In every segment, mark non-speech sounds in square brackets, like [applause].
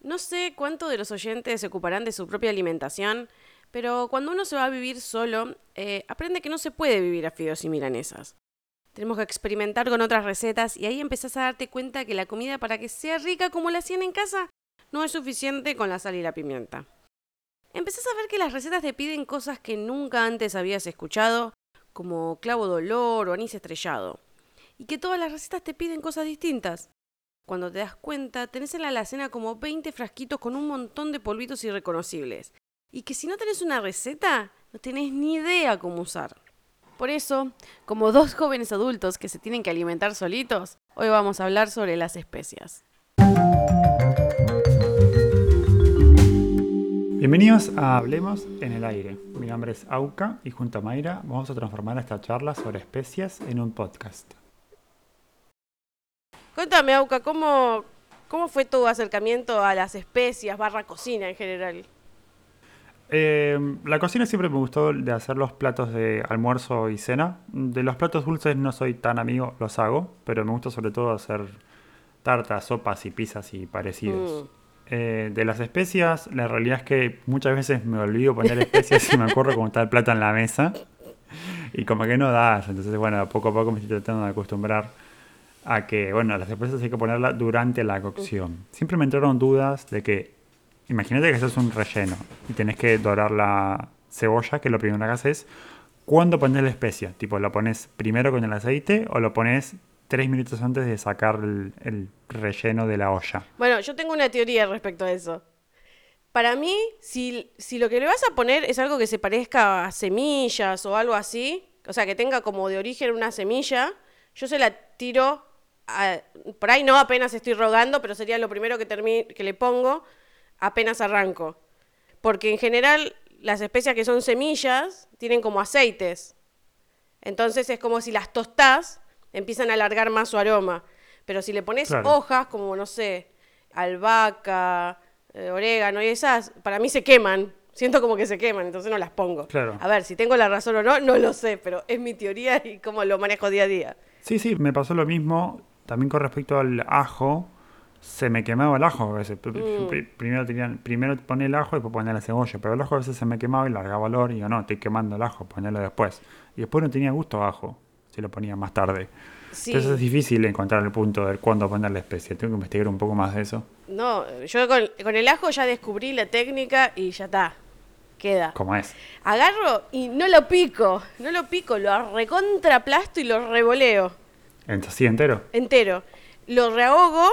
No sé cuánto de los oyentes se ocuparán de su propia alimentación, pero cuando uno se va a vivir solo, eh, aprende que no se puede vivir a fideos y milanesas. Tenemos que experimentar con otras recetas y ahí empezás a darte cuenta que la comida para que sea rica como la hacían en casa no es suficiente con la sal y la pimienta. Empezás a ver que las recetas te piden cosas que nunca antes habías escuchado, como clavo de olor o anís estrellado. Y que todas las recetas te piden cosas distintas. Cuando te das cuenta, tenés en la alacena como 20 frasquitos con un montón de polvitos irreconocibles. Y que si no tenés una receta, no tenés ni idea cómo usar. Por eso, como dos jóvenes adultos que se tienen que alimentar solitos, hoy vamos a hablar sobre las especias. Bienvenidos a Hablemos en el Aire. Mi nombre es Auca y junto a Mayra vamos a transformar esta charla sobre especias en un podcast. Cuéntame, Auca, ¿cómo, cómo fue tu acercamiento a las especias, barra cocina en general? Eh, la cocina siempre me gustó de hacer los platos de almuerzo y cena. De los platos dulces no soy tan amigo, los hago, pero me gusta sobre todo hacer tartas, sopas y pizzas y parecidos. Mm. Eh, de las especias, la realidad es que muchas veces me olvido poner especias y me acuerdo cómo está el plato en la mesa. Y como que no das. Entonces, bueno, poco a poco me estoy tratando de acostumbrar a que, bueno, las especias hay que ponerlas durante la cocción. Siempre me entraron dudas de que, imagínate que haces un relleno y tenés que dorar la cebolla, que lo primero que haces, ¿cuándo pones la especia? Tipo, ¿lo pones primero con el aceite o lo pones tres minutos antes de sacar el, relleno de la olla. Bueno, yo tengo una teoría respecto a eso. Para mí, si, si, lo que le vas a poner es algo que se parezca a semillas o algo así, o sea, que tenga como de origen una semilla, yo se la tiro, por ahí no apenas estoy rogando, pero sería lo primero que, que le pongo apenas arranco. Porque en general las especias que son semillas tienen como aceites. Entonces es como si las tostás empiezan a alargar más su aroma. Pero si le pones hojas, como no sé, albahaca, eh, orégano y esas, para mí se queman. Siento como que se queman, entonces no las pongo. A ver, si tengo la razón o no, no lo sé, pero es mi teoría y cómo lo manejo día a día. Sí, sí, me pasó lo mismo también con respecto al ajo. Se me quemaba el ajo a veces. Mm. Primero, tenían, primero pone el ajo y después poner la cebolla. Pero el ajo a veces se me quemaba y largaba olor. Y digo, no, estoy quemando el ajo, ponerlo después. Y después no tenía gusto ajo lo ponía más tarde. Entonces es difícil encontrar el punto de cuándo poner la especie. Tengo que investigar un poco más de eso. No, yo con, el ajo ya descubrí la técnica y ya está. Queda. ¿Cómo es? Agarro y no lo pico. No lo pico, lo recontraplasto y lo revoleo. ¿Así entero? Entero. Lo rehogo,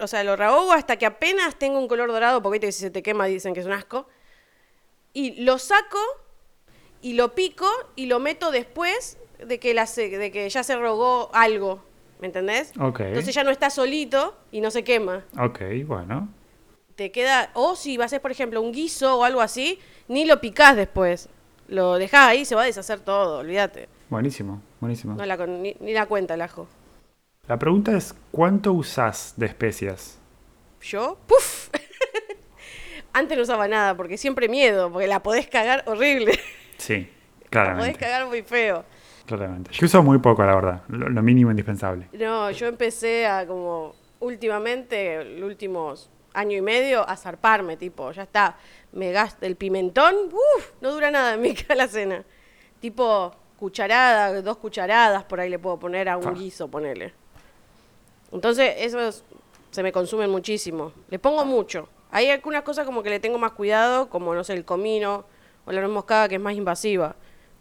o sea, lo rehogo hasta que apenas tengo un color dorado, porque si se te quema dicen que es un asco. Y lo saco y lo pico y lo meto después de que, la, de que ya se rogó algo, ¿me entendés? Ok. Entonces ya no está solito y no se quema. Ok, bueno. Te queda, o si vas a hacer, por ejemplo, un guiso o algo así, ni lo picás después. Lo dejás ahí, se va a deshacer todo, olvídate. Buenísimo, buenísimo. No la, ni, la cuenta el ajo. La pregunta es, ¿cuánto usás de especias? ¿Yo? ¡Puf! [laughs] Antes no usaba nada, porque siempre miedo, porque la podés cagar horrible. [laughs] Sí, claro. La podés cagar muy feo. Claramente. Yo uso muy poco, la verdad. Lo, mínimo indispensable. No, yo empecé a como últimamente, los últimos año y medio, a zarparme, tipo, ya está. Me gasto el pimentón, uff, no dura nada en mi [laughs] cena. Tipo, cucharada, dos cucharadas por ahí le puedo poner a un guiso, ponele. Entonces, eso se me consumen muchísimo. Le pongo mucho. Hay algunas cosas como que le tengo más cuidado, como, no sé, el comino o la nuez moscada, que es más invasiva.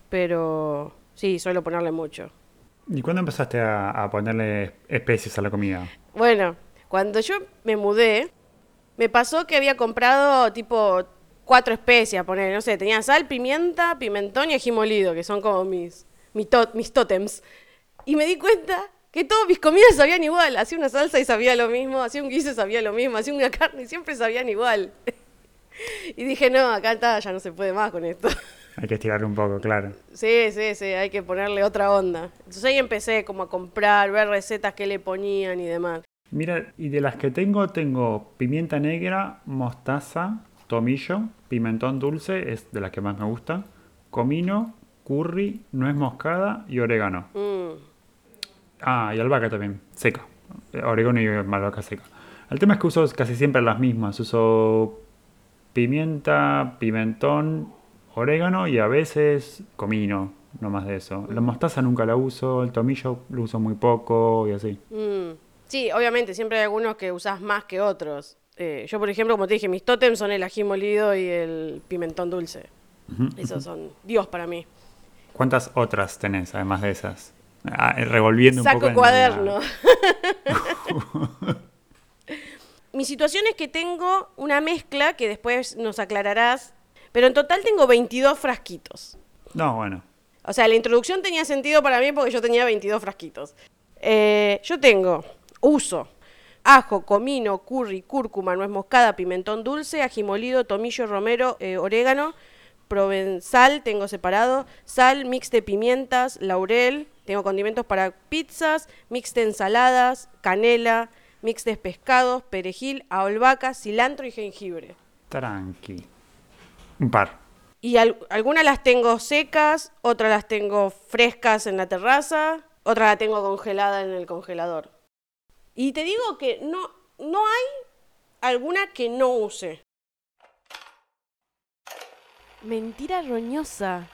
Pero Sí, suelo ponerle mucho. ¿Y cuándo empezaste a, ponerle especies a la comida? Bueno, cuando yo me mudé, me pasó que había comprado tipo cuatro especias, poner, no sé, tenía sal, pimienta, pimentón y ají molido, que son como mis, mis, mis tótems. Y me di cuenta que todas mis comidas sabían igual. Hacía una salsa y sabía lo mismo, hacía un guiso y sabía lo mismo, hacía una [laughs] carne y siempre sabían igual. [laughs] y dije, no, acá está, ya no se puede más con esto. [laughs] Hay que estirar un poco, claro. Sí, sí, sí, hay que ponerle otra onda. Entonces ahí empecé como a comprar, ver recetas que le ponían y demás. Mira, y de las que tengo, tengo pimienta negra, mostaza, tomillo, pimentón dulce, es de las que más me gusta, comino, curry, nuez moscada y orégano. Mm. Ah, y albahaca también, seca. Orégano y albahaca seca. El tema es que uso casi siempre las mismas. Uso pimienta, pimentón, orégano y a veces comino, no más de eso. La mostaza nunca la uso, el tomillo lo uso muy poco y así. Mm. Sí, obviamente, siempre hay algunos que usás más que otros. Eh, yo, por ejemplo, como te dije, mis tótems son el ají molido y el pimentón dulce. Esos son Dios para mí. ¿Cuántas otras tenés además de esas? Ah, eh, revolviendo Saco un poco. cuaderno. la- [laughs] [laughs] Mi situación es que tengo una mezcla que después nos aclararás, pero en total tengo 22 frasquitos. No, bueno. O sea, la introducción tenía sentido para mí porque yo tenía 22 frasquitos. Eh, yo tengo, uso, ajo, comino, curry, cúrcuma, nuez moscada, pimentón dulce, ají molido, tomillo, romero, eh, orégano, provenzal, tengo separado, sal, mix de pimientas, laurel, tengo condimentos para pizzas, mix de ensaladas, canela, mix de pescados, perejil, albahaca, cilantro y jengibre. Tranqui. Un par. Y al- algunas las tengo secas, otras las tengo frescas en la terraza, otras la tengo congelada en el congelador. Y te digo que no, no hay alguna que no use. Mentira roñosa.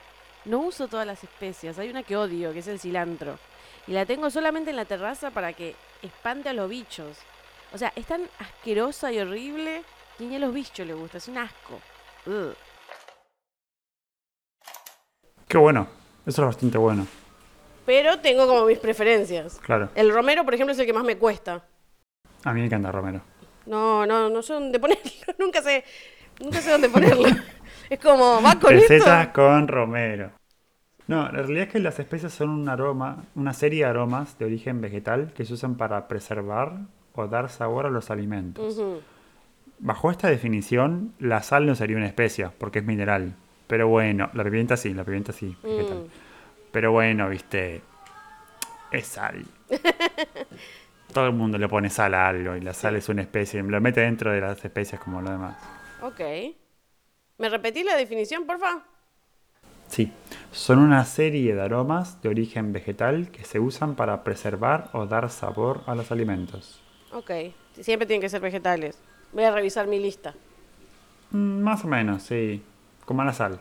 No uso todas las especias. Hay una que odio, que es el cilantro. Y la tengo solamente en la terraza para que espante a los bichos. O sea, es tan asquerosa y horrible que ni a los bichos les gusta. Es un asco. Ugh. Qué bueno. Eso es bastante bueno. Pero tengo como mis preferencias. Claro. El romero, por ejemplo, es el que más me cuesta. A mí me encanta Romero. No, no, no sé dónde ponerlo. [laughs] Nunca sé, nunca sé dónde ponerlo. es como, va con Recetas esto. con Romero. No, la realidad es que las especias son un aroma, una serie de aromas de origen vegetal que se usan para preservar o dar sabor a los alimentos. Bajo esta definición, la sal no sería una especia, porque es mineral. Pero bueno, la pimienta sí, la pimienta sí, vegetal. Mm. Pero bueno, viste, es sal. [laughs] Todo el mundo le pone sal a algo y la sal es una especie, lo mete dentro de las especias como lo demás. Ok. ¿Me repetís la definición, porfa? Sí, son una serie de aromas de origen vegetal que se usan para preservar o dar sabor a los alimentos. Ok. Siempre tienen que ser vegetales. Voy a revisar mi lista. Mm, Más o menos, sí, como la sal.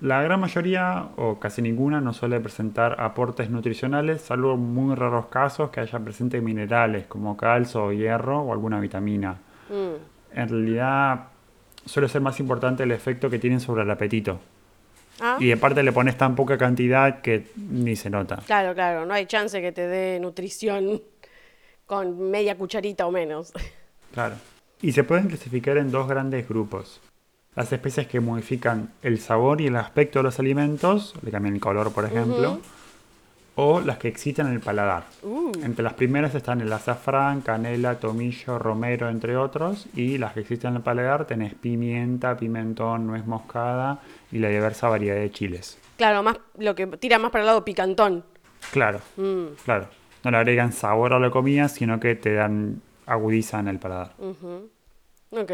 La gran mayoría o casi ninguna no suele presentar aportes nutricionales, salvo muy raros casos que haya presente minerales como calcio o hierro o alguna vitamina. Mm. En realidad suele ser más importante el efecto que tienen sobre el apetito. Ah, Y de parte le pones tan poca cantidad que ni se nota. claro, claro. No hay chance que te dé nutrición con media cucharita o menos. Claro. Y se pueden clasificar en dos grandes grupos. Las especies que modifican el sabor y el aspecto de los alimentos, le cambian el color por ejemplo, o las que excitan el paladar. Uh, Entre las primeras están el azafrán, canela, tomillo, romero, entre otros, y las que excitan el paladar tenés pimienta, pimentón, nuez moscada y la diversa variedad de chiles. claro, más lo que tira más para el lado picantón. Claro, Mm, claro. No le agregan sabor a la comida, sino que te dan agudizan el paladar. Ok.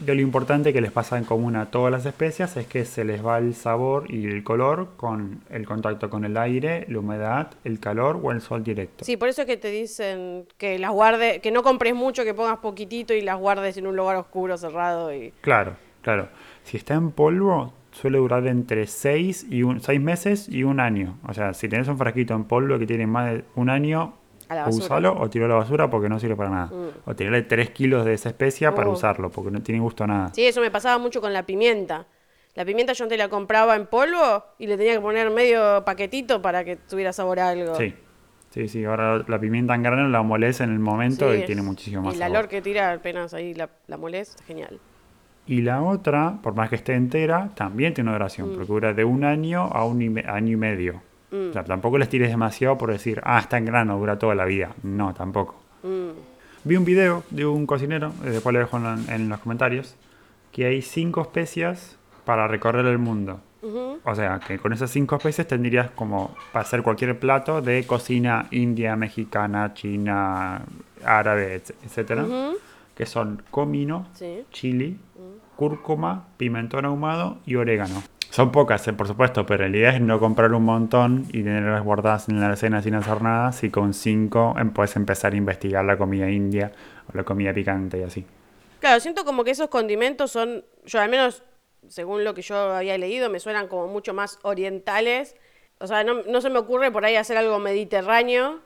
De lo importante que les pasa en común a todas las especias es que se les va el sabor y el color con el contacto con el aire, la humedad, el calor o el sol directo. Sí, por eso es que te dicen que las guardes, que no compres mucho, que pongas poquitito y las guardes en un lugar oscuro, cerrado y... Claro, claro. Si está en polvo, suele durar entre 6 y un, seis meses y un año. O sea, si tenés un frasquito en polvo que tiene más de un año, A la o usalo o tiralo a la basura porque no sirve para nada. Mm. O tirarle 3 kilos de esa especia para Uh. usarlo porque no tiene gusto a nada. Sí, eso me pasaba mucho con la pimienta. La pimienta yo antes la compraba en polvo y le tenía que poner medio paquetito para que tuviera sabor a algo. Sí, sí, sí. Ahora la pimienta en grano la molés en el momento Sí, y es- tiene muchísimo más Y el sabor. olor que tira apenas ahí la, la molés, genial. Y la otra, por más que esté entera, también tiene una duración, Mm. porque dura de un año a un año y medio. O sea, tampoco les tires demasiado por decir, ah, está en grano, dura toda la vida. No, tampoco. Mm. Vi un video de un cocinero, eh, después lo dejo en, en los comentarios, que hay cinco especias para recorrer el mundo. Ujú. O sea, que con esas cinco especies tendrías como para hacer cualquier plato de cocina india, mexicana, china, árabe, etc- etcétera, Ujú. que son comino, Sí. chili, cúrcuma, pimentón ahumado y orégano. Son pocas, eh, por supuesto, pero la idea es no comprar un montón y tenerlas guardadas en la alacena sin hacer nada. Si con cinco em- puedes empezar a investigar la comida india o la comida picante y así. Claro, siento como que esos condimentos son, yo al menos, según lo que yo había leído, me suenan como mucho más orientales. O sea, no, no se me ocurre por ahí hacer algo mediterráneo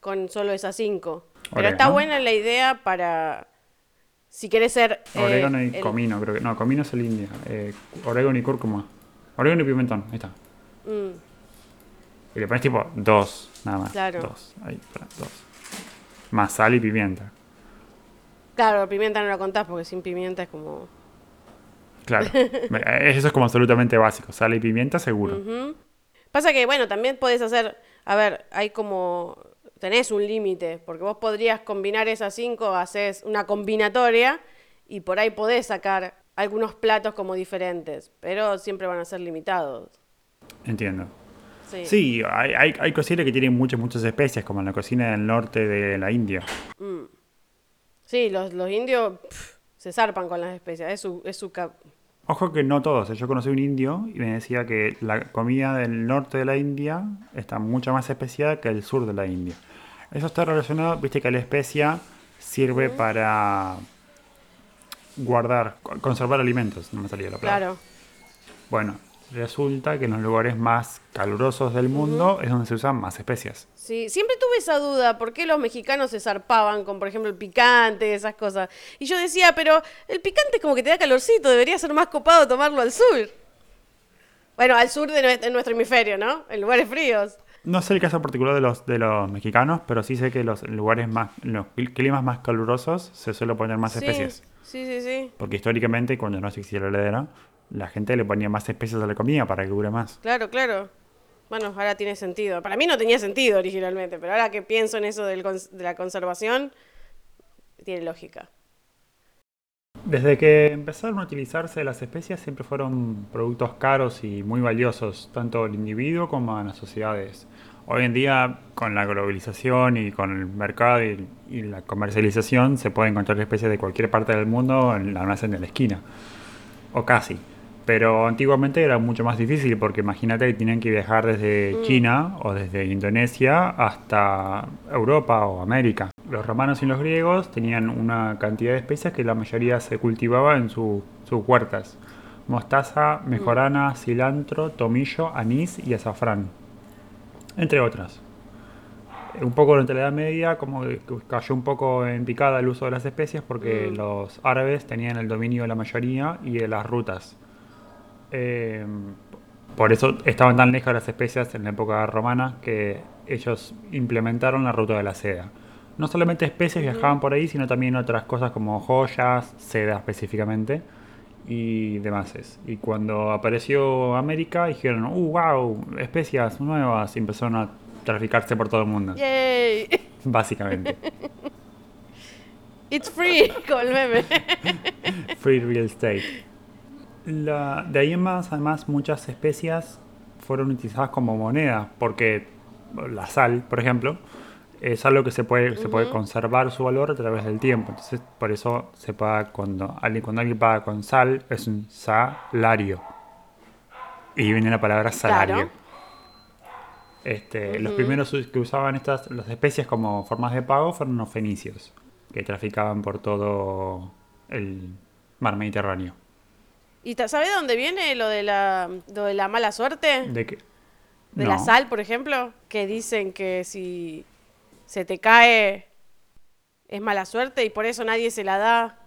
con solo esas cinco. Pero está buena la idea para, si querés ser... eh, Orégano y el- comino, creo que. No, comino es el indio. Eh, orégano y cúrcuma. Orégano y pimentón, ahí está. Mm, Y le pones tipo dos, nada más. Claro. Dos. Ahí, pará, dos. Más sal y pimienta. claro, pimienta no la contás porque sin pimienta es como... Claro. [laughs] Me- Eso es como absolutamente básico. Sal y pimienta seguro. Pasa que, bueno, también podés hacer, a ver, hay como, tenés un límite, porque vos podrías combinar esas cinco, haces una combinatoria y por ahí podés sacar algunos platos como diferentes, pero siempre van a ser limitados. Entiendo. Sí. Sí, hay, hay, hay cocinas que tienen muchas, muchas especias, como en la cocina del norte de la India. Sí, los, los indios se zarpan con las especias, es su, es su cap- Ojo que no todos. ¿eh? Yo conocí un indio y me decía que la comida del norte de la India está mucho más especiada que el sur de la India. Eso está relacionado, viste que la especia sirve para guardar, co- conservar alimentos. No me salía la palabra. Claro. Bueno, resulta que en los lugares más calurosos del mundo es donde se usan más especias. Sí, siempre tuve esa duda, ¿por qué los mexicanos se zarpaban con, por ejemplo, el picante y esas cosas? Y yo decía, pero el picante es como que te da calorcito, debería ser más copado tomarlo al sur. Bueno, al sur de nuestro hemisferio, ¿no? En lugares fríos. No sé el caso particular de los, de los mexicanos, pero sí sé que los lugares más, los cl- climas más calurosos se suele poner más sí, especias. Sí, sí, sí. Porque históricamente, cuando no existía la heladera, la gente le ponía más especias a la comida para que dure más. Claro, claro. Bueno, ahora tiene sentido. Para mí no tenía sentido originalmente, pero ahora que pienso en eso del de la conservación, tiene lógica. Desde que empezaron a utilizarse las especias siempre fueron productos caros y muy valiosos, tanto al individuo como a las sociedades. Hoy en día, con la globalización y con el mercado y, y la comercialización, se puede encontrar especies de cualquier parte del mundo en la almacén de la esquina. O casi. Pero antiguamente era mucho más difícil porque imagínate que tenían que viajar desde China o desde Indonesia hasta Europa o América. Los romanos y los griegos tenían una cantidad de especias que la mayoría se cultivaba en su- sus huertas. Mostaza, mejorana, cilantro, tomillo, anís y azafrán. Entre otras. Un poco durante la Edad Media como cayó un poco en picada el uso de las especias porque Mm. los árabes tenían el dominio de la mayoría y de las rutas. Eh, por eso estaban tan lejos las especias en la época romana que ellos implementaron la ruta de la seda. No solamente especies viajaban por ahí, sino también otras cosas como joyas, seda específicamente y demás. Y cuando apareció América dijeron, uh, wow, especias nuevas y empezaron a traficarse por todo el mundo, ¡Yay! [laughs] básicamente. It's free, [laughs] con el meme. [laughs] Free real estate. La- de ahí en más, además, muchas especias fueron utilizadas como moneda, porque la sal, por ejemplo, es algo que se puede, se puede conservar su valor a través del tiempo. Entonces, por eso se paga cuando alguien, cuando alguien paga con sal, es un salario. Y viene la palabra salario. Claro. Este, Los primeros que usaban estas las especias como formas de pago fueron los fenicios, que traficaban por todo el mar Mediterráneo. ¿Y ta- sabe de dónde viene lo de la, lo de la mala suerte? De que De la sal, por ejemplo, que dicen que si se te cae es mala suerte y por eso nadie se la da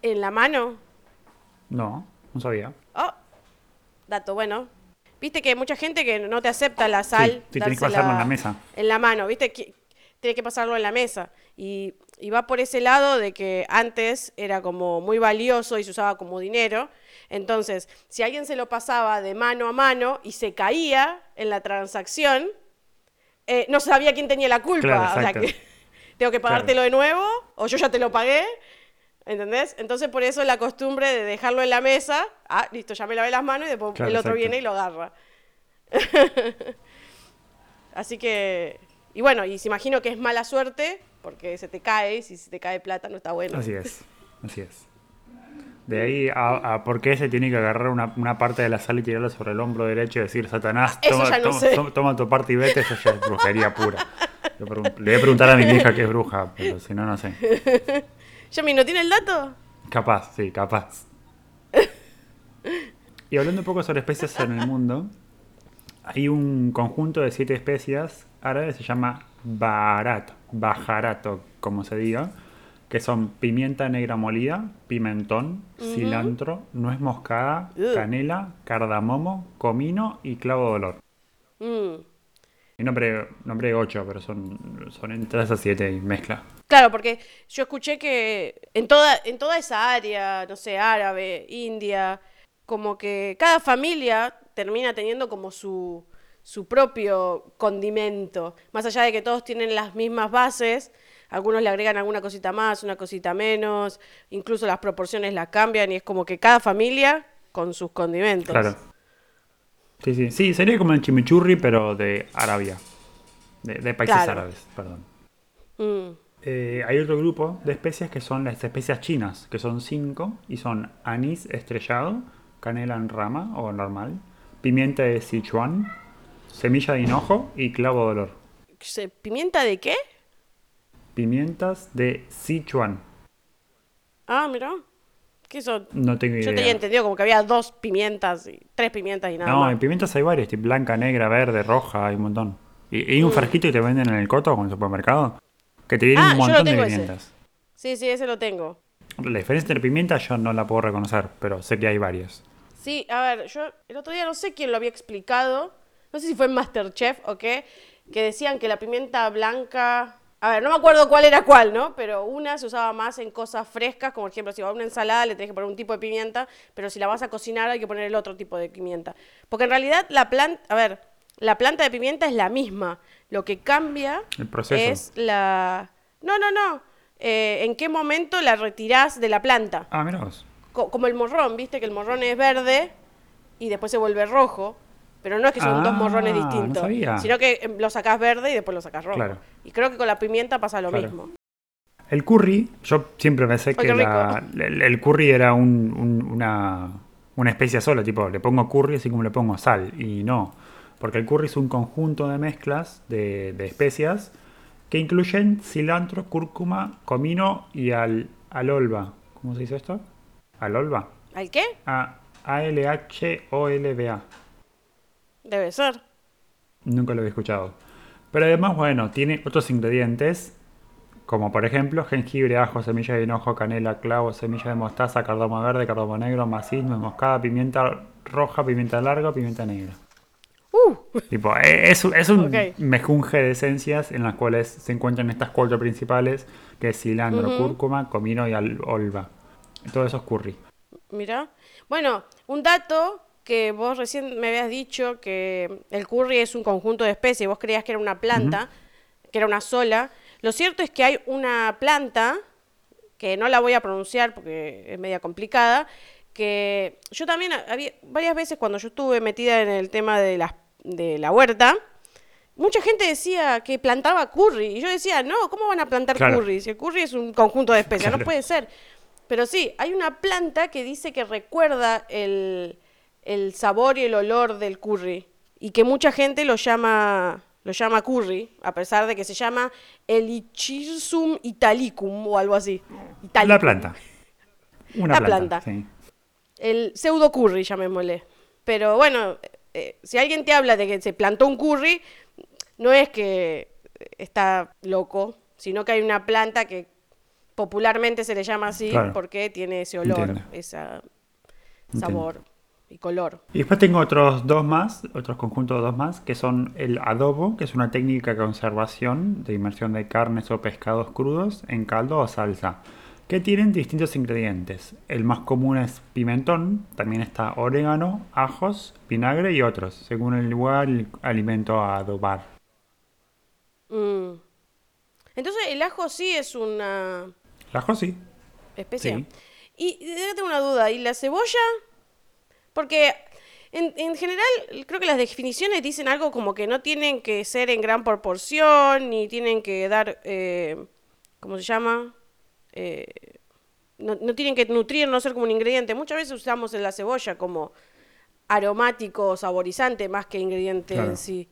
en la mano. No, no sabía. Oh, dato bueno. Viste que hay mucha gente que no te acepta la sal. Sí, sí, tenés que pasarlo en la mesa. En la mano, viste que tienes que pasarlo en la mesa. Y, y va por ese lado de que antes era como muy valioso y se usaba como dinero. Entonces, si alguien se lo pasaba de mano a mano y se caía en la transacción, eh, no sabía quién tenía la culpa. Claro, o sea exacto. que [laughs] tengo que pagártelo de nuevo o yo ya te lo pagué. ¿Entendés? Entonces, por eso la costumbre de dejarlo en la mesa. Ah, listo, ya me lavé las manos y después Claro, el otro exacto. viene y lo agarra. [laughs] Así que. Y bueno, y se imagino que es mala suerte porque se te cae. y Si se te cae plata, no está bueno. Así es, así es. De ahí a, a por qué se tiene que agarrar una, una parte de la sal y tirarla sobre el hombro derecho y decir, Satanás, toma, no toma- sé. toma- toma tu parte y vete, eso ya es brujería pura. Le voy a preguntar a mi hija que es bruja, pero si no, no sé. [laughs] Yami, ¿no tiene el dato? Capaz, sí, capaz. Y hablando un poco sobre especies en el mundo, hay un conjunto de siete especies árabes, se llama barat, bajarato, como se diga, que son pimienta negra molida, pimentón, cilantro, nuez moscada, canela, cardamomo, comino y clavo de olor. Mm. Y nombre, nombre 8, pero son, son entre esas siete y mezcla. Claro, porque yo escuché que en toda, en toda esa área, no sé, árabe, India, como que cada familia termina teniendo como su, su propio condimento. Más allá de que todos tienen las mismas bases, algunos le agregan alguna cosita más, una cosita menos, incluso las proporciones las cambian y es como que cada familia con sus condimentos. Claro. Sí, sí, sí, sería como el chimichurri, pero de Arabia, de, países árabes, perdón. Mm. Eh, hay otro grupo de especies que son las especias chinas, que son cinco, y son anís estrellado, canela en rama o normal, pimienta de Sichuan, semilla de hinojo y clavo de olor. ¿Pimienta de qué? Pimientas de Sichuan. Ah, mira. ¿Qué son? No tengo idea. Yo tenía entendido como que había dos pimientas, y tres pimientas y nada no, más. en pimientas hay varias, tipo blanca, negra, verde, roja, hay un montón. Y hay un mm. frasquito que te venden en el coto o en el supermercado que te viene ah, un montón de pimientas. Sí, sí, ese lo tengo. La diferencia entre pimientas yo no la puedo reconocer, pero sé que hay varias. Sí, a ver, yo el otro día no sé quién lo había explicado, no sé si fue en Masterchef o qué, que decían que la pimienta blanca a ver, no me acuerdo cuál era cuál, ¿no? Pero una se usaba más en cosas frescas, como por ejemplo, si va a una ensalada le tenés que poner un tipo de pimienta, pero si la vas a cocinar hay que poner el otro tipo de pimienta. Porque en realidad la planta, a ver, la planta de pimienta es la misma. Lo que cambia es la... No, no, no. Eh, ¿En qué momento la retirás de la planta? Ah, mira como el morrón, viste que el morrón es verde y después se vuelve rojo. Pero no es que son dos morrones ah, distintos, sino que em, lo sacás verde y después lo sacás rojo. Y creo que con la pimienta pasa lo mismo. El curry, yo siempre pensé que el, curry era una, una especie sola, tipo, le pongo curry así como le pongo sal. Y no, porque el curry es un conjunto de mezclas de, especias que incluyen cilantro, cúrcuma, comino y al, alolba. ¿Cómo se dice esto? ¿Alolba? ¿Al qué? A, A-L-H-O-L-B-A. Debe ser. Nunca lo había escuchado. Pero además, bueno, tiene otros ingredientes, como por ejemplo jengibre, ajo, semilla de hinojo, canela, clavo, semilla de mostaza, cardamomo verde, cardamomo negro, maíz, moscada, pimienta roja, pimienta larga, pimienta negra. Uh. Tipo, e, es, es un mejunje de esencias en las cuales se encuentran estas cuatro principales, que es cilantro, cúrcuma, comino y olva. Todo eso es curry. Mira. Bueno, un dato que vos recién me habías dicho que el curry es un conjunto de especies, vos creías que era una planta, que era una sola. Lo cierto es que hay una planta, que no la voy a pronunciar porque es media complicada, que yo también había varias veces cuando yo estuve metida en el tema de la, de la huerta, mucha gente decía que plantaba curry. Y yo decía, no, ¿cómo van a plantar curry? Si el curry es un conjunto de especies, no puede ser. Pero sí, hay una planta que dice que recuerda el, el sabor y el olor del curry. Y que mucha gente lo llama, lo llama curry, a pesar de que se llama Elichirsum italicum o algo así. La planta. Una La planta. El pseudo curry, llamémosle. Pero bueno, eh, si alguien te habla de que se plantó un curry, no es que está loco, sino que hay una planta que popularmente se le llama así porque tiene ese olor, ese sabor y color. Y después tengo otros dos más, otros conjuntos dos más, que son el adobo, que es una técnica de conservación de inmersión de carnes o pescados crudos en caldo o salsa, que tienen distintos ingredientes. El más común es pimentón, también está orégano, ajos, vinagre y otros, según el lugar el alimento a adobar. Mm. Entonces el ajo sí es una... El ajo sí. Especie. Y tengo una duda, ¿y la cebolla? Porque en, general creo que las definiciones dicen algo como que no tienen que ser en gran proporción, ni tienen que dar, eh, ¿cómo se llama? Eh, no, tienen que nutrir, no ser como un ingrediente. Muchas veces usamos la cebolla como aromático, saborizante, más que ingrediente en sí.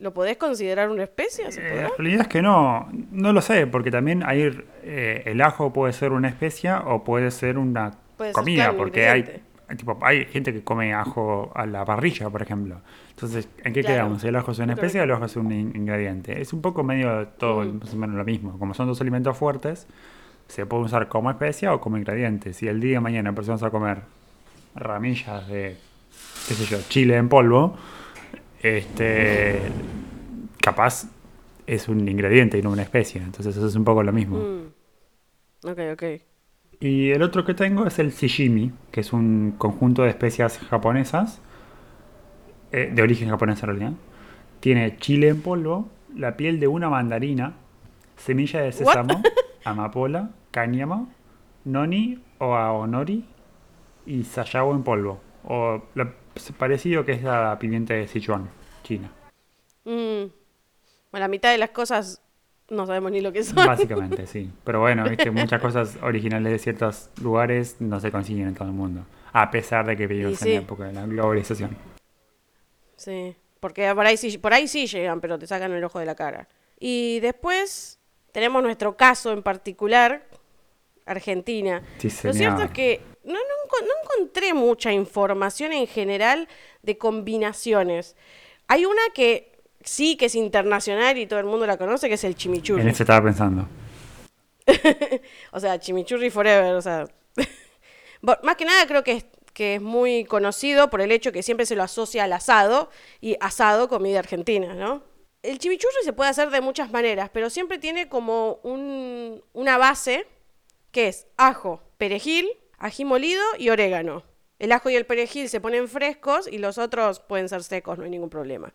¿Lo podés considerar una especie? ¿Se Eh, la realidad es que no, no lo sé, porque también hay, eh, el ajo puede ser una especia o puede ser una Puede comida, porque hay tipo, hay gente que come ajo a la parrilla, por ejemplo. Entonces, ¿en qué Claro. quedamos? ¿El ajo es una que- o el ajo es un in- ingrediente? Es un poco medio todo Mm. más o menos lo mismo. Como son dos alimentos fuertes, se puede usar como especia o como ingrediente. Si el día de mañana empezamos a comer ramillas de, qué sé yo, chile en polvo, este, capaz es un ingrediente y no una especie. Entonces eso es un poco lo mismo. Mm. Ok, ok. Y el otro que tengo es el sashimi, que es un conjunto de especias japonesas, eh, de origen japonés en realidad. Tiene chile en polvo, la piel de una mandarina, semilla de sésamo, [laughs] amapola, cáñamo, noni o aonori y sayago en polvo. O lo parecido que es la pimienta de Sichuan, China. Mm. Bueno, la mitad de las cosas no sabemos ni lo que son. Básicamente, sí. Pero bueno, viste, [laughs] muchas cosas originales de ciertos lugares no se consiguen en todo el mundo. A pesar de que vivimos sí. en la época de la globalización. Sí, porque por ahí, sí, por ahí sí llegan, pero te sacan el ojo de la cara. Y después tenemos nuestro caso en particular, Argentina. Sí, Lo cierto es que no, no encontré mucha información en general de combinaciones. Hay una que sí que es internacional y todo el mundo la conoce, que es el chimichurri. En eso estaba pensando. [laughs] O sea, chimichurri forever, o sea. [laughs] Más que nada creo que es, que es muy conocido por el hecho que siempre se lo asocia al asado y asado comida argentina, ¿no? El chimichurri se puede hacer de muchas maneras, pero siempre tiene como un- una base que es ajo, perejil, ají molido y orégano. El ajo y el perejil se ponen frescos y los otros pueden ser secos, no hay ningún problema.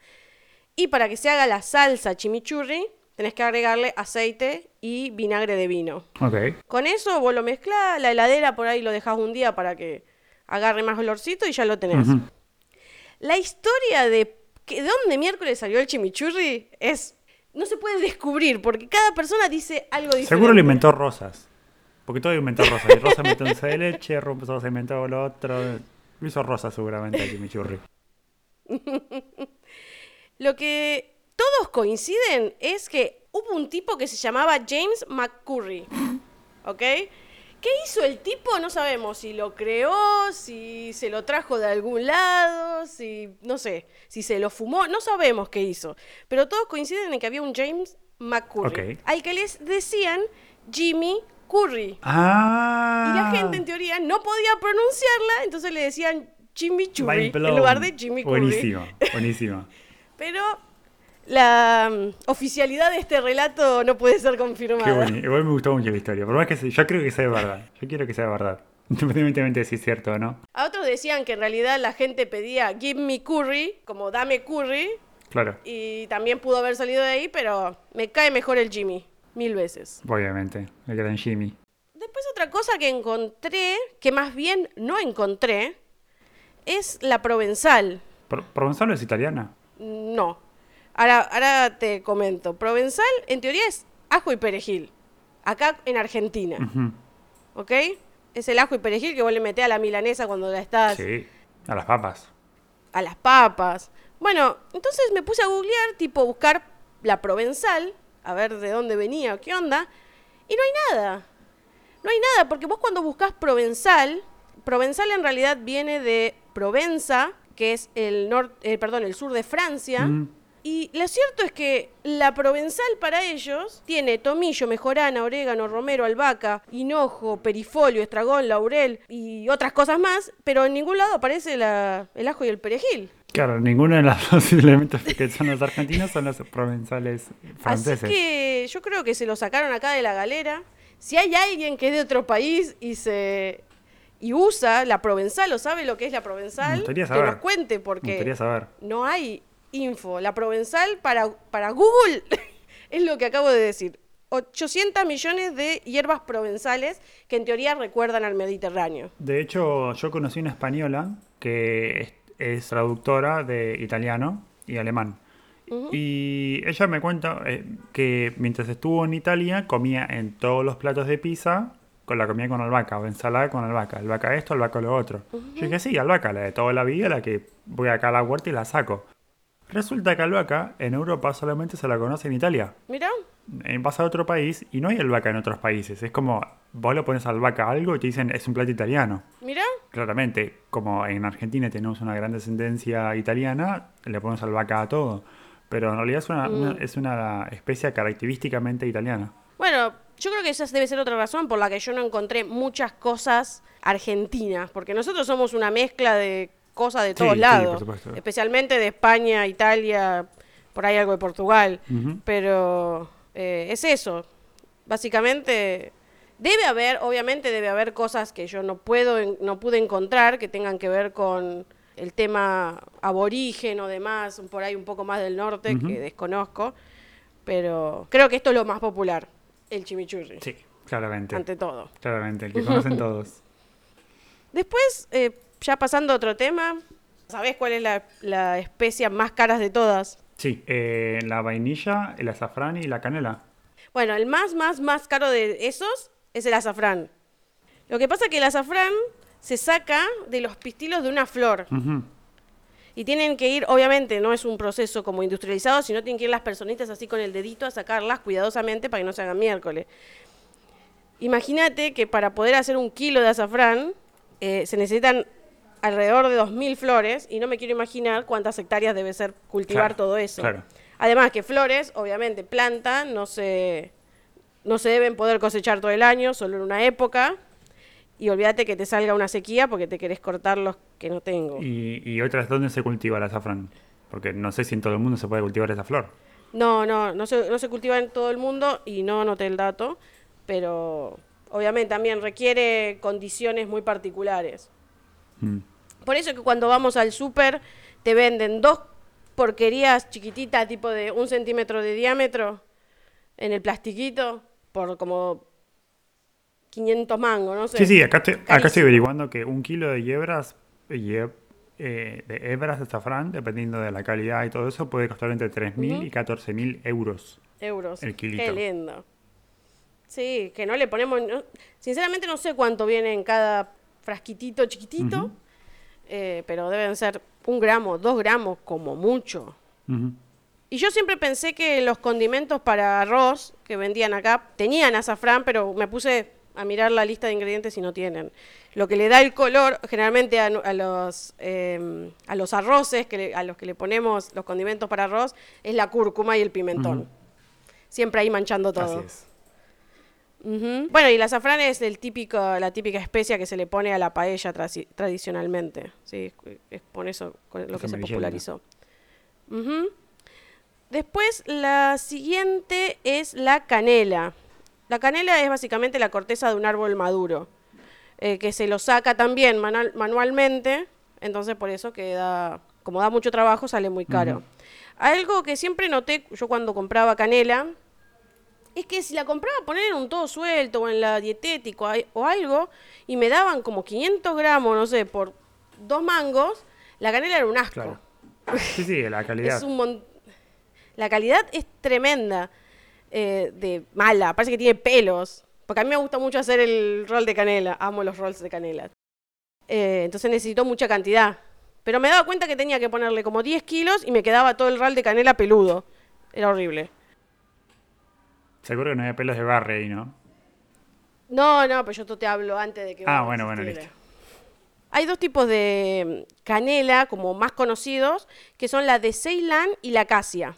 Y para que se haga la salsa chimichurri, tenés que agregarle aceite y vinagre de vino. Ok. Con eso vos lo mezclás, la heladera por ahí lo dejás un día para que agarre más olorcito y ya lo tenés. La historia de que de dónde miércoles salió el chimichurri es no se puede descubrir porque cada persona dice algo diferente. Seguro lo inventó Rosas. Porque todo inventó Rosas. Y Rosa inventó dulce de leche, Rosa inventó lo otro. Lo hizo Rosa seguramente el chimichurri. [laughs] Lo que todos coinciden es que hubo un tipo que se llamaba James McCurry. [laughs] ¿Ok? ¿Qué hizo el tipo? No sabemos si lo creó, si se lo trajo de algún lado, si no sé, si se lo fumó, no sabemos qué hizo. Pero todos coinciden en que había un James McCurry, Ok. al que les decían Jimmy Curry. Ah. Y la gente en teoría no podía pronunciarla, entonces le decían Jimmy Churri en lugar de Jimmy Curry. Buenísimo, [laughs] buenísimo. Pero la mm, oficialidad de este relato no puede ser Qué confirmada. bueno. Igual me gustó mucho la historia. Por más que yo creo que sea verdad. Yo quiero que sea verdad. [laughs] Independientemente de si es cierto o no. A otros decían que en realidad la gente pedía give me curry, como dame curry, Claro, y también pudo haber salido de ahí, pero me cae mejor el Jimmy, mil veces. obviamente. El gran Jimmy. Después otra cosa que encontré, que más bien no encontré, es la provenzal. Pro- ¿Provenzal es italiana? No. Ahora, ahora te comento. Provenzal, en teoría, es ajo y perejil. Acá en Argentina. ¿Ok? Es el ajo y perejil que vos le metés a la milanesa cuando la estás Sí, a las papas. a las papas. Bueno, entonces me puse a googlear, tipo buscar la provenzal, a ver de dónde venía o qué onda, y no hay nada. No hay nada, porque vos cuando buscas provenzal, provenzal en realidad viene de Provenza, que es el norte, perdón, el sur de Francia. Mm. Y lo cierto es que la provenzal para ellos tiene tomillo, mejorana, orégano, romero, albahaca, hinojo, perifolio, estragón, laurel y otras cosas más, pero en ningún lado aparece la- el ajo y el perejil. Claro, ninguno de los [laughs] dos elementos que son los argentinos son los provenzales franceses. Así que yo creo que se lo sacaron acá de la galera. Si hay alguien que es de otro país y se y usa la provenzal o sabe lo que es la provenzal, que nos cuente porque saber. no hay info. La provenzal para, para Google [laughs] es lo que acabo de decir. 800 millones de hierbas provenzales que en teoría recuerdan al Mediterráneo. De hecho, yo conocí una española que es, es traductora de italiano y alemán. Y ella me cuenta eh, que mientras estuvo en Italia comía en todos los platos de pizza con la comida con albahaca o ensalada con albahaca. Albahaca esto, albahaca lo otro. Yo dije, sí, albahaca, la de toda la vida, la que voy acá a la huerta y la saco. Resulta que albahaca en Europa solamente se la conoce en Italia. Mira, Eh, Vas a otro país y no hay albahaca en otros países. Es como, vos le pones albahaca a algo y te dicen es un plato italiano. mira. Claramente, como en Argentina tenemos una gran descendencia italiana, le ponemos albahaca a todo. Pero en realidad es una, Mm. una- es una especie característicamente italiana. Bueno, yo creo que esa debe ser otra razón por la que yo no encontré muchas cosas argentinas, porque nosotros somos una mezcla de cosas de todos sí, lados, especialmente de España, Italia, por ahí algo de Portugal, pero eh, es eso. Básicamente debe haber, obviamente debe haber cosas que yo no puedo, no pude encontrar que tengan que ver con el tema aborigen o demás, por ahí un poco más del norte que desconozco, pero creo que esto es lo más popular, el chimichurri, Sí, claramente. ante todo. Claramente, el que conocen [laughs] todos. Después, eh, ya pasando a otro tema, ¿sabés cuál es la, la especia más cara de todas? Sí, eh, la vainilla, el azafrán y la canela. Bueno, el más, más, más caro de esos es el azafrán. Lo que pasa es que el azafrán se saca de los pistilos de una flor. Ujú. Y tienen que ir, obviamente, no es un proceso como industrializado, sino tienen que ir las personitas así con el dedito a sacarlas cuidadosamente para que no se hagan miércoles. Imagínate que para poder hacer un kilo de azafrán eh, se necesitan alrededor de 2.000 flores y no me quiero imaginar cuántas hectáreas debe ser cultivar Claro, todo eso. claro. Además que flores, obviamente, planta, no se, no se deben poder cosechar todo el año, solo en una época. Y olvídate que te salga una sequía porque te querés cortar los que no tengo. Y, y otras, ¿dónde se cultiva el azafrán? Porque no sé si en todo el mundo se puede cultivar esa flor. No, no, no se, no se cultiva en todo el mundo y no anoté el dato, pero obviamente también requiere condiciones muy particulares. Mm. Por eso que cuando vamos al súper te venden dos porquerías chiquititas, tipo de un centímetro de diámetro, en el plastiquito, por como 500 mangos, no sé. Sí, sí, acá estoy, acá Carísimo. estoy averiguando que un kilo de eh, de hebras de azafrán, dependiendo de la calidad y todo eso, puede costar entre 3.000 Ujú. y 14.000 euros. euros. El kilito. Qué lindo. Sí, que no le ponemos. no- sinceramente no sé cuánto viene en cada frasquitito chiquitito, eh, pero deben ser un gramo, dos gramos como mucho. Y yo siempre pensé que los condimentos para arroz que vendían acá tenían azafrán, pero me puse a mirar la lista de ingredientes y no tienen. Lo que le da el color generalmente a, los, eh, a los arroces, que le- a los que le ponemos los condimentos para arroz, es la cúrcuma y el pimentón. Siempre ahí manchando todo. Así es. Ujú. Bueno, y el azafrán es el típico, la típica especia que se le pone a la paella tradicionalmente. Sí, es- por eso con lo que se popularizó. Después, la siguiente es la canela. La canela es básicamente la corteza de un árbol maduro, eh, que se lo saca también manal- manualmente, entonces por eso queda, como da mucho trabajo, sale muy caro. Algo que siempre noté yo cuando compraba canela, es que si la compraba poner en un todo suelto o en la dietético o algo y me daban como 500 gramos, no sé, por dos mangos, la canela era un asco. Claro. Sí, sí, la calidad. [laughs] Es un mon- La calidad es tremenda, eh, de mala, parece que tiene pelos. Porque a mí me gusta mucho hacer el rol de canela, amo los rolls de canela. Eh, entonces necesito mucha cantidad. Pero me daba cuenta que tenía que ponerle como 10 kilos y me quedaba todo el roll de canela peludo. Era horrible. Seguro que no había pelos de barre ahí, ¿no? No, no, pero yo esto te hablo antes de que... Ah, bueno, bueno, listo. Hay dos tipos de mm, canela como más conocidos, que son la de Ceilán y la acacia.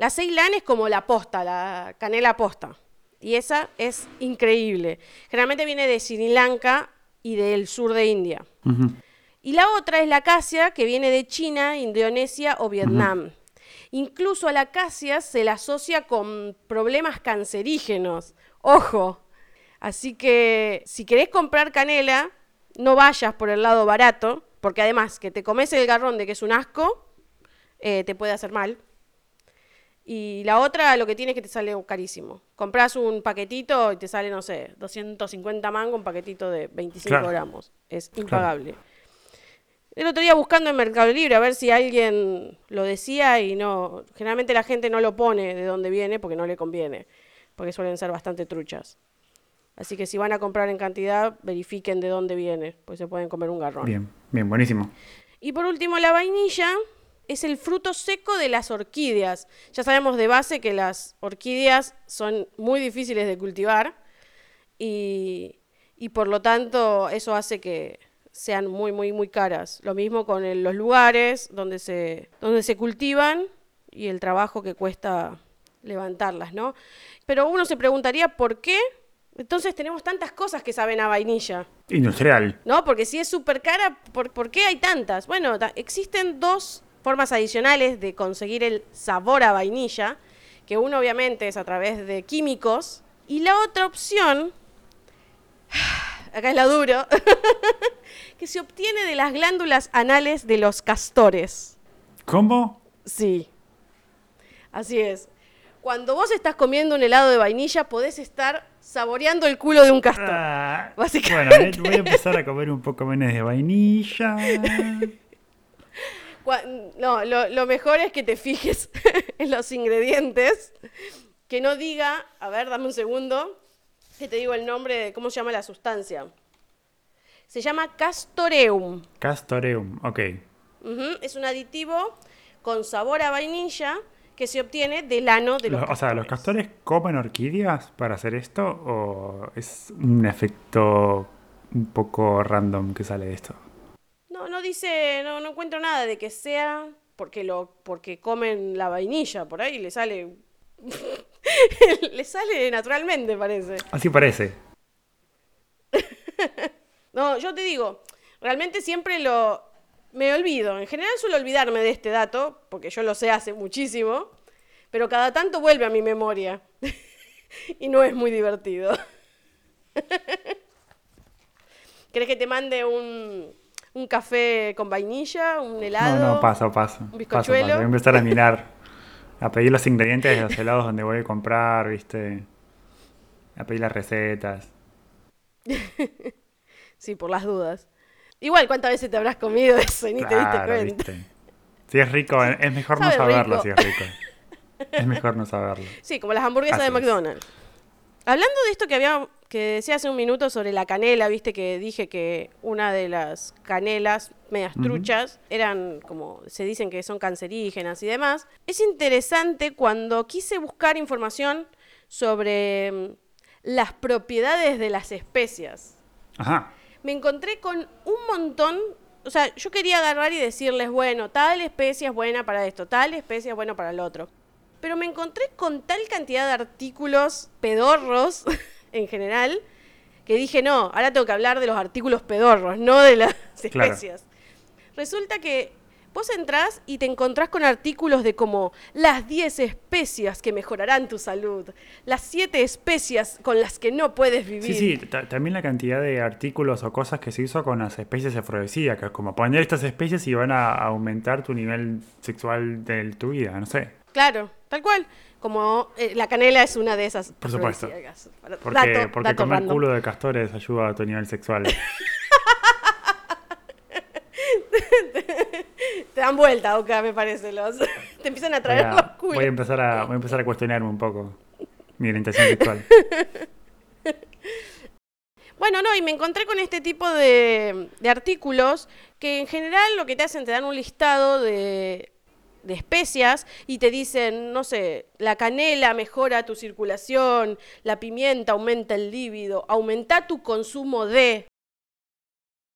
La Ceilán es como la posta, la canela posta. Y esa es increíble. Generalmente viene de Sri Lanka y del sur de India. Y la otra es la acacia, que viene de China, Indonesia o Vietnam. Incluso a la acacia se la asocia con problemas cancerígenos. Ojo. Así que si querés comprar canela, no vayas por el lado barato, porque además que te comes el garrón de que es un asco, eh, te puede hacer mal. Y la otra lo que tiene es que te sale carísimo. Compras un paquetito y te sale, no sé, 250 mangos, un paquetito de 25 Claro. gramos. Es impagable. El otro día buscando en Mercado Libre a ver si alguien lo decía y no. Generalmente la gente no lo pone de dónde viene porque no le conviene, porque suelen ser bastante truchas. Así que si van a comprar en cantidad, verifiquen de dónde viene, pues se pueden comer un garrón. Bien, bien, buenísimo. Y por último, la vainilla es el fruto seco de las orquídeas. Ya sabemos de base que las orquídeas son muy difíciles de cultivar y, por lo tanto eso hace que sean muy, muy, muy caras. Lo mismo con los lugares donde se, donde se cultivan y el trabajo que cuesta levantarlas, ¿no? Pero uno se preguntaría por qué entonces tenemos tantas cosas que saben a vainilla. Industrial. ¿No? Porque si es súper cara, ¿por, qué hay tantas? Bueno, existen dos formas adicionales de conseguir el sabor a vainilla, que uno obviamente es a través de químicos, y la otra opción, [sighs] acá es la duro, [laughs] que se obtiene de las glándulas anales de los castores. ¿Cómo? Sí. Así es. Cuando vos estás comiendo un helado de vainilla, podés estar saboreando el culo de un castor. Ah, básicamente. Bueno, eh, voy a empezar a comer un poco menos de vainilla. [laughs] No, lo, mejor es que te fijes [laughs] en los ingredientes. Que no diga, a ver, dame un segundo, que te digo el nombre de cómo se llama la sustancia. Se llama castoreum. Castoreum, ok. Es un aditivo con sabor a vainilla que se obtiene del ano de los, O sea, ¿los castores comen orquídeas para hacer esto o es un efecto un poco random que sale de esto? No, no dice, no, no encuentro nada de que sea porque lo porque comen la vainilla, por ahí le sale [laughs] le sale naturalmente, parece. Así parece. [laughs] no, yo te digo, realmente siempre lo me olvido. En general suelo olvidarme de este dato, porque yo lo sé hace muchísimo, pero cada tanto vuelve a mi memoria. [laughs] y no es muy divertido. ¿Querés que te mande un, un, café con vainilla, un helado? No, no, paso, paso. Un bizcochuelo. Voy a empezar a mirar, a pedir los ingredientes de los helados donde voy a comprar, ¿viste? A pedir las recetas. [laughs] sí, por las dudas. Igual, ¿cuántas veces te habrás comido eso y ni te diste cuenta? Si es rico, es mejor no saberlo si es rico. Es mejor no saberlo. [laughs] Sí, como las hamburguesas de McDonald's. Hablando de esto que había que decía hace un minuto sobre la canela, viste que dije que una de las canelas medias truchas eran como se dicen que son cancerígenas y demás. Es interesante cuando quise buscar información sobre mm, las propiedades de las especias. Ajá me encontré con un montón, o sea, yo quería agarrar y decirles, bueno, tal especie es buena para esto, tal especie es buena para el otro. Pero me encontré con tal cantidad de artículos pedorros [laughs] en general que dije, no, ahora tengo que hablar de los artículos pedorros, no de las [laughs] especias. Resulta que Vos entrás y te encontrás con artículos de como las 10 especias que mejorarán tu salud, las 7 especias con las que no puedes vivir. Sí, sí, también la cantidad de artículos o cosas que se hizo con las especies afrodisíacas, como poner estas especies y van a aumentar tu nivel sexual de tu vida, no sé. Claro, tal cual. Como eh, la canela es una de esas. Por supuesto. Porque, porque comer culo de castores ayuda a tu nivel sexual. [laughs] Te dan vuelta, Oka, me parece. Los, [laughs] te empiezan a traer los culos. Voy a, empezar a, voy a empezar a cuestionarme un poco mi orientación sexual. [laughs] Bueno, no, y me encontré con este tipo de, de, artículos que en general lo que te hacen, te dan un listado de, de especias y te dicen, no sé, la canela mejora tu circulación, la pimienta aumenta el líbido, aumenta tu consumo de,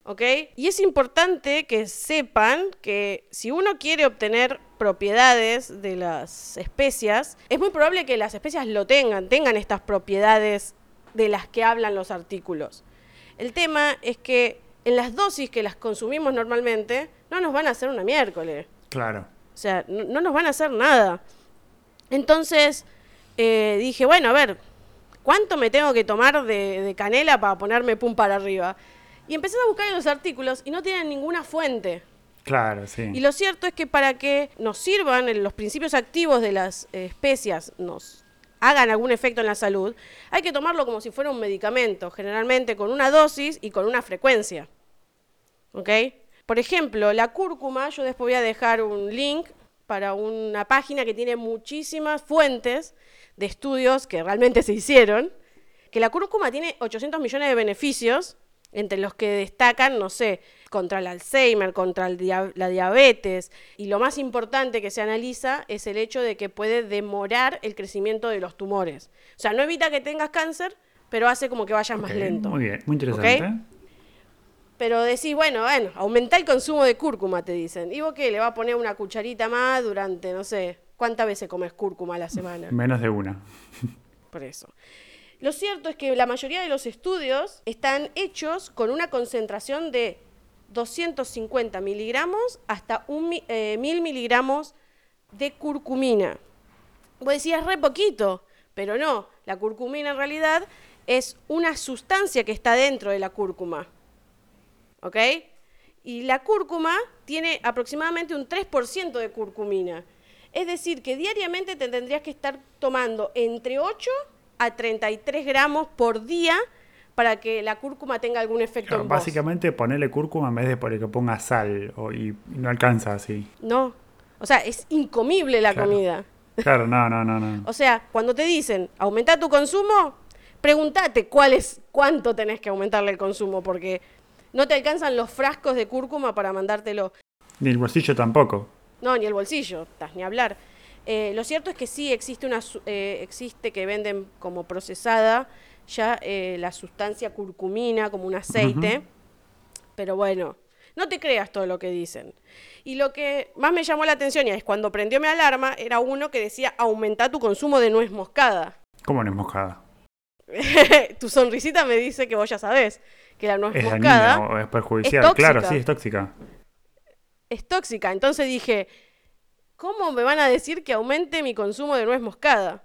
¿ok? Y es importante que sepan que si uno quiere obtener propiedades de las especias, es muy probable que las especias lo tengan, tengan estas propiedades de las que hablan los artículos. El tema es que en las dosis que las consumimos normalmente, no nos van a hacer una miércoles. Claro. O sea, no, nos van a hacer nada. Entonces, eh, dije, bueno, a ver, ¿cuánto me tengo que tomar de, de canela para ponerme pum para arriba? Y empecé a buscar en los artículos y no tienen ninguna fuente. Claro, sí. Y lo cierto es que para que nos sirvan los principios activos de las eh, especias, nos hagan algún efecto en la salud, hay que tomarlo como si fuera un medicamento, generalmente con una dosis y con una frecuencia. ¿Ok? Por ejemplo, la cúrcuma, yo después voy a dejar un link para una página que tiene muchísimas fuentes de estudios que realmente se hicieron, que la cúrcuma tiene 800 millones de beneficios entre los que destacan, no sé, contra el Alzheimer, contra la diabetes. Y lo más importante que se analiza es el hecho de que puede demorar el crecimiento de los tumores. O sea, no evita que tengas cáncer, pero hace como que vayas más lento. Muy bien, muy interesante. Pero decís, bueno, bueno, aumenta el consumo de cúrcuma, te dicen. ¿Y vos qué? ¿Le va a poner una cucharita más durante, no sé, cuántas veces comes cúrcuma a la semana? Menos de una. Por eso. Lo cierto es que la mayoría de los estudios están hechos con una concentración de 250 miligramos hasta 1000 eh, miligramos de curcumina. Vos decías re poquito, pero no, la curcumina en realidad es una sustancia que está dentro de la cúrcuma. ¿Ok? Y la cúrcuma tiene aproximadamente un 3% de curcumina. Es decir, que diariamente te tendrías que estar tomando entre 8 a 33 gramos por día para que la cúrcuma tenga algún efecto en Básicamente ponerle cúrcuma en vez de que ponga sal o, y no alcanza así. No, o sea, es incomible la comida. Claro, no, no, no, no. [laughs] o sea, cuando te dicen aumenta tu consumo, pregúntate cuál es, cuánto tenés que aumentarle el consumo, porque no te alcanzan los frascos de cúrcuma para mandártelo. Ni el bolsillo tampoco. No, ni el bolsillo, estás ni hablar. Eh, lo cierto es que sí existe una eh, existe que venden como procesada ya eh, la sustancia curcumina como un aceite, pero bueno, no te creas todo lo que dicen. Y lo que más me llamó la atención y es cuando prendió mi alarma era uno que decía aumenta tu consumo de nuez moscada. ¿Cómo nuez moscada? [laughs] tu sonrisita me dice que vos ya sabés que la nuez moscada o es perjudicial, claro, sí, es tóxica. Es tóxica, entonces dije, ¿cómo me van a decir que aumente mi consumo de nuez moscada?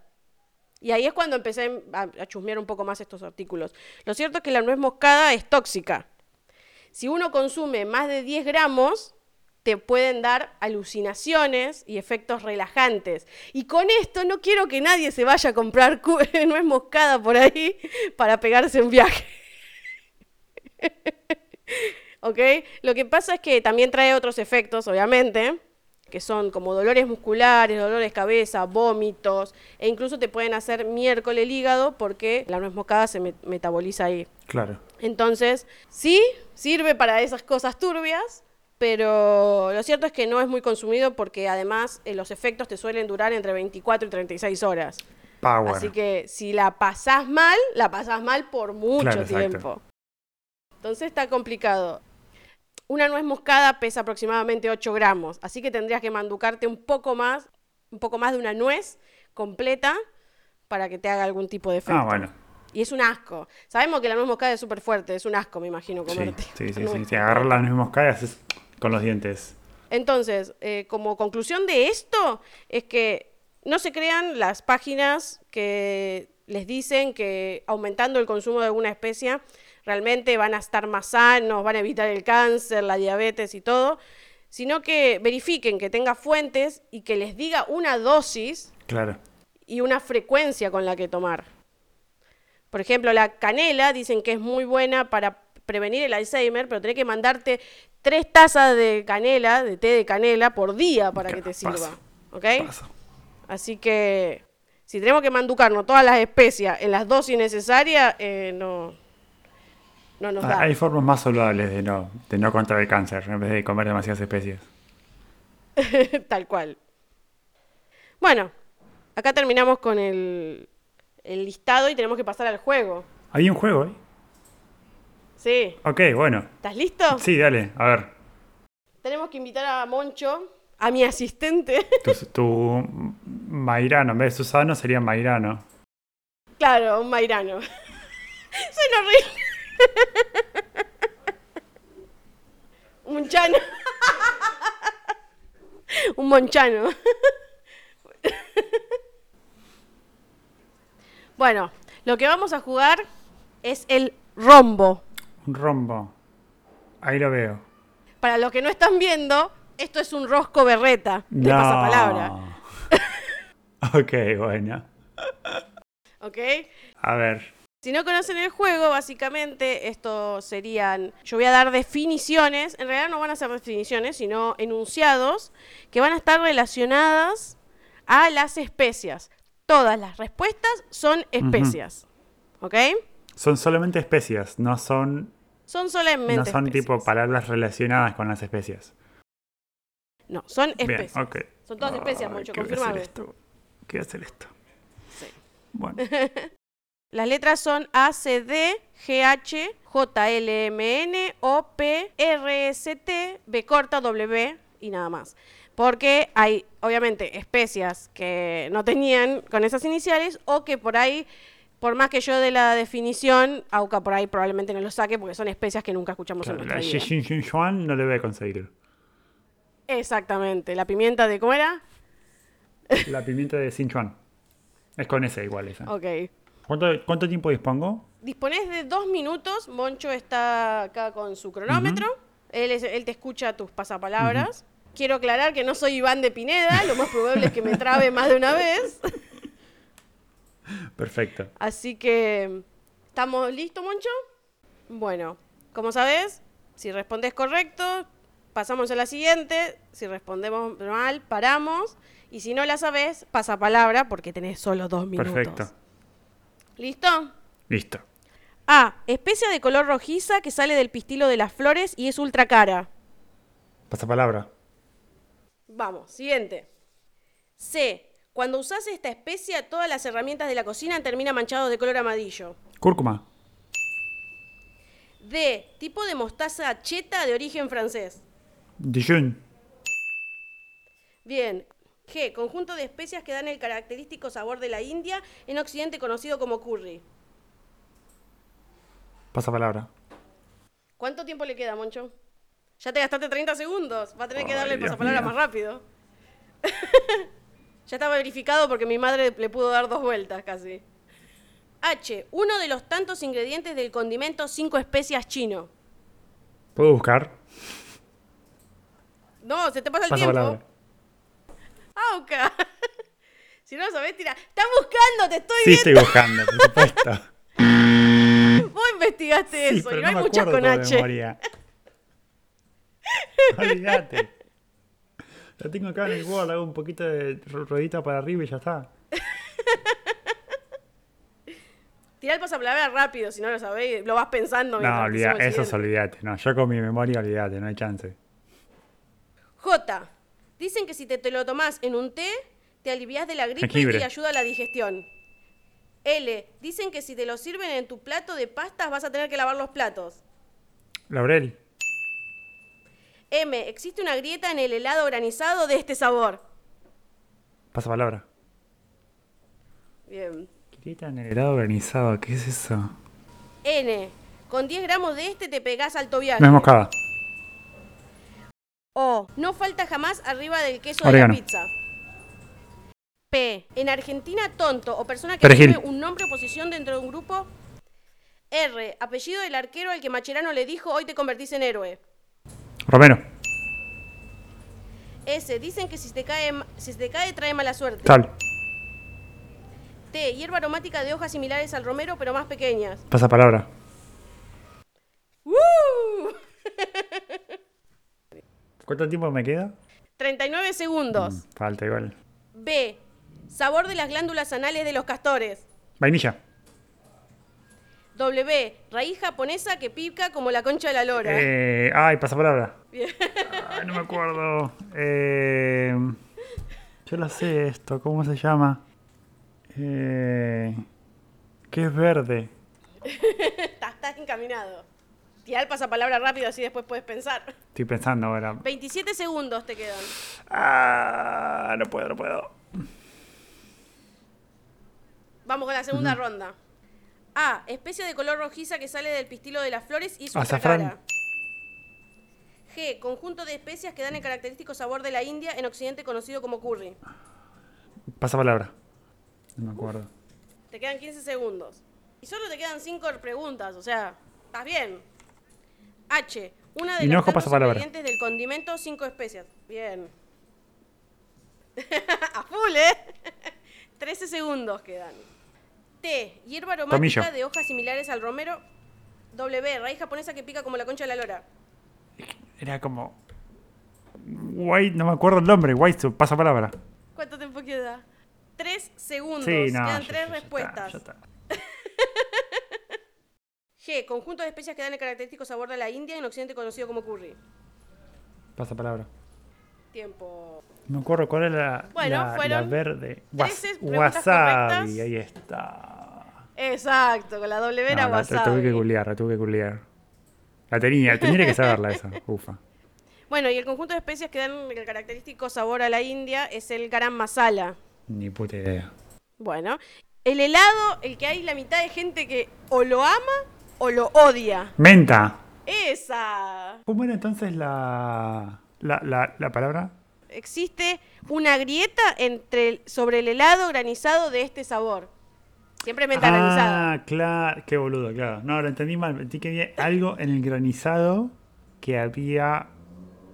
Y ahí es cuando empecé a, chusmear un poco más estos artículos. Lo cierto es que la nuez moscada es tóxica. Si uno consume más de 10 gramos, te pueden dar alucinaciones y efectos relajantes. Y con esto no quiero que nadie se vaya a comprar [laughs] nuez moscada por ahí para pegarse un viaje. [laughs] ¿Ok? Lo que pasa es que también trae otros efectos, obviamente que son como dolores musculares, dolores de cabeza, vómitos, e incluso te pueden hacer miércoles el hígado porque la nuez moscada se metaboliza ahí. Claro. Entonces, sí, sirve para esas cosas turbias, pero lo cierto es que no es muy consumido porque además eh, los efectos te suelen durar entre 24 y 36 horas. Power. Así que si la pasás mal, la pasás mal por mucho tiempo. Entonces está complicado. Una nuez moscada pesa aproximadamente 8 gramos, así que tendrías que manducarte un poco más, un poco más de una nuez completa para que te haga algún tipo de ah, efecto. Ah, bueno. Y es un asco. Sabemos que la nuez moscada es súper fuerte, es un asco, me imagino, comerte. Sí, sí, sí. Si agarras la nuez moscada haces con los dientes. Entonces, eh, como conclusión de esto, es que no se crean las páginas que les dicen que aumentando el consumo de alguna especie realmente van a estar más sanos, van a evitar el cáncer, la diabetes y todo, sino que verifiquen que tenga fuentes y que les diga una dosis claro. y una frecuencia con la que tomar. Por ejemplo, la canela dicen que es muy buena para prevenir el Alzheimer, pero tenés que mandarte tres tazas de canela, de té de canela, por día para que te sirva. ¿Ok? Así que si tenemos que manducarnos todas las especias en las dosis necesarias, eh, no, Ah, hay formas más saludables de no, de no contraer cáncer en vez de comer demasiadas especies. [laughs] Tal cual. Bueno, acá terminamos con el, el listado y tenemos que pasar al juego. ¿Hay un juego ahí? Sí. Ok, bueno. ¿Estás listo? Sí, dale, a ver. Tenemos que invitar a Moncho, a mi asistente. [laughs] Tu, tu Mairano, en vez de Susano sería Mairano. Claro, un Mairano. [laughs] Soy horrible. [laughs] Un monchano. Un monchano. Bueno, lo que vamos a jugar es el rombo. Un rombo. Ahí lo veo. Para los que no están viendo, esto es un rosco berreta de pasapalabra. [laughs] ok, bueno. ok. A ver. Si no conocen el juego, básicamente esto serían, yo voy a dar definiciones, en realidad no van a ser definiciones, sino enunciados que van a estar relacionadas a las especias. Todas las respuestas son especias. ¿Ok? Son solamente especias, no son Son solamente No son tipo palabras relacionadas con las especias. No, son Bien, especies. ok. Son todas especias, Ay, Moncho, ¿qué voy a hacer confirmame. esto? ¿Qué voy a hacer esto? Sí. Bueno, [laughs] Las letras son A, C, D, G, H, J, L, M, N, O, P, R, S, T, B corta, W y nada más. Porque hay, obviamente, especias que no tenían con esas iniciales o que por ahí, por más que yo de la definición, Auca por ahí probablemente no lo saque porque son especias que nunca escuchamos claro, en la nuestra vida. Xi Juan no le voy a conseguir. Exactamente. La pimienta de, ¿cómo era? La pimienta de Sichuan. Es con ese igual esa. Ok. ¿Cuánto, cuánto tiempo dispongo? Disponés de dos minutos. Moncho está acá con su cronómetro. él, es- él te escucha tus pasapalabras. Quiero aclarar que no soy Iván de Pineda. Lo más probable es que me trabe más de una vez. Perfecto. Así que, ¿estamos listos, Moncho? Bueno, como sabes, si respondes correcto, pasamos a la siguiente. Si respondemos mal, paramos. Y si no la sabes, pasa palabra porque tenés solo dos minutos. Perfecto. ¿Listo? Listo. A. Especia de color rojiza que sale del pistilo de las flores y es ultra cara. Pasapalabra. Vamos, siguiente. C. Cuando usas esta especia, todas las herramientas de la cocina terminan manchados de color amarillo. Cúrcuma. D. Tipo de mostaza cheta de origen francés. Dijon. Bien. G. Conjunto de especias que dan el característico sabor de la India, en Occidente conocido como curry. Pasapalabra. ¿Cuánto tiempo le queda, Moncho? Ya te gastaste 30 segundos. Va a tener que darle el pasapalabra más rápido. [laughs] ya estaba verificado porque mi madre le pudo dar dos vueltas casi. H. Uno de los tantos ingredientes del condimento 5 especias chino. ¿Puedo buscar? No, se te pasa el tiempo. [laughs] Si no lo sabés, tira. ¡Estás buscando! ¡Te estoy Sí, estoy viendo! buscando, por supuesto. [laughs] Vos investigaste Sí, eso. pero y no, hay me muchas con H. [laughs] Olvídate. La tengo acá en el Word, hago un poquito de ru- ruedita para arriba y ya está. Tirá el pasapalabra rápido, si no lo sabés, lo vas pensando. No, olvida, eso es olvídate. No, yo con mi memoria olvídate, no hay chance. J. Dicen que si te, te lo tomás en un té, te alivias de la gripe Jengibre. y ayuda a la digestión. L. Dicen que si te lo sirven en tu plato de pastas vas a tener que lavar los platos. Laurel. M. Existe una grieta en el helado granizado de este sabor. Pasapalabra. Bien. Grieta en el helado organizado, ¿qué es eso? N. Con 10 gramos de este te pegás alto viaje. No es moscada. O. No falta jamás arriba del queso Orégano. de la pizza. P. En Argentina, tonto o persona que Perejil. tiene un nombre o posición dentro de un grupo. R. Apellido del arquero al que Macherano le dijo hoy te convertís en héroe. Romero. S. Dicen que si te cae, si se te cae trae mala suerte. Sal. T. Hierba aromática de hojas similares al romero pero más pequeñas. Pasapalabra. ¡Uh! [laughs] ¿Cuánto tiempo me queda? 39 segundos. Mm, Falta igual. B. Sabor de las glándulas anales de los castores. Vainilla. W. Raíz japonesa que pica como la concha de la lora. Eh, ay, pasapalabra. Bien. Ay, no me acuerdo. Eh, yo lo sé esto, ¿cómo se llama? Eh, ¿Qué es verde? Estás, [laughs] estás encaminado. El pasapalabra rápido así después puedes pensar. Estoy pensando ahora. 27 segundos te quedan. Ah, no puedo, no puedo. Vamos con la segunda ronda. A. Especie de color rojiza que sale del pistilo de las flores y Azafrán. cara. G. Conjunto de especias que dan el característico sabor de la India en Occidente conocido como curry. Pasapalabra. No me acuerdo. Te quedan 15 segundos. Y solo te quedan 5 preguntas, o sea, estás bien. H. Una de Hinojo, pasapalabra. ingredientes del condimento, 5 especias. Bien. [laughs] A full, ¿eh? [laughs] 13 segundos quedan. T. Hierba aromática Tomillo. de hojas similares al romero. W. Raíz japonesa que pica como la concha de la lora. Era como. White, no me acuerdo el nombre. White, pasapalabra. ¿Cuánto tiempo queda? 3 segundos. Sí, no. quedan ya- 3 ya- ya respuestas. está. G. Conjunto de especias que dan el característico sabor de la India en Occidente conocido como curry. Pasa palabra. Tiempo. No me acuerdo cuál era la, Bueno, la- la fueron verde. Was- 13 preguntas wasabi, correctas. ahí está. Exacto, con la doble vera No, la, la tuve wasabi. que googlear, la tuve que googlear. La tenía, tenía que saberla esa. [laughs] Ufa. Bueno, y el conjunto de especias que dan el característico sabor a la India es el garam masala. Ni puta idea. Bueno, el helado, el que hay la mitad de gente que o lo ama o lo odia. Menta. Esa. ¿Cómo era entonces la, la, la, la palabra? Existe una grieta entre el- sobre el helado granizado de este sabor. Siempre menta granizada. Ah, claro. Qué boludo, claro. No, lo entendí mal. Entendí que había algo en el granizado que había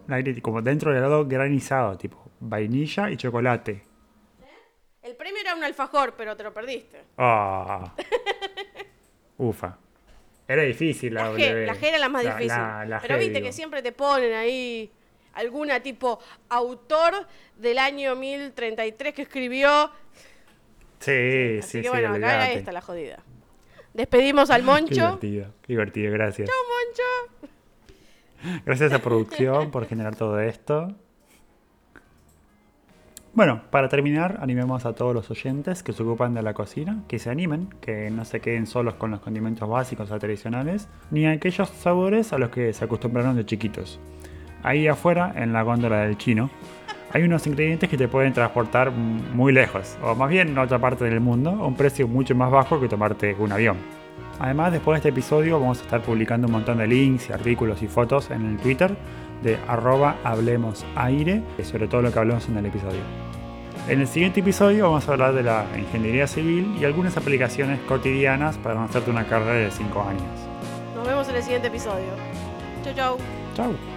una grieta, como dentro del helado granizado, tipo vainilla y chocolate. El premio era un alfajor, pero te lo perdiste. Ah. [laughs] Ufa. Era difícil la, La W. La G era la más La- difícil. la- Pero G, viste digo. que siempre te ponen ahí alguna tipo autor del año 1033 que escribió. Sí, Así sí, que sí. bueno, acá era esta la jodida. Despedimos al Qué Moncho. divertido, qué divertido, gracias. Moncho. Gracias a producción por generar todo esto. Bueno, para terminar, animemos a todos los oyentes que se ocupan de la cocina, que se animen, que no se queden solos con los condimentos básicos o tradicionales, ni aquellos sabores a los que se acostumbraron de chiquitos. Ahí afuera, en la góndola del chino, hay unos ingredientes que te pueden transportar muy lejos, o más bien a otra parte del mundo, a un precio mucho más bajo que tomarte un avión. Además, después de este episodio vamos a estar publicando un montón de links, artículos y fotos en el Twitter de arroba hablemosaire sobre todo lo que hablamos en el episodio. En el siguiente episodio vamos a hablar de la ingeniería civil y algunas aplicaciones cotidianas para no hacerte una carrera de 5 años. Nos vemos en el siguiente episodio. Chau, chau. Chao.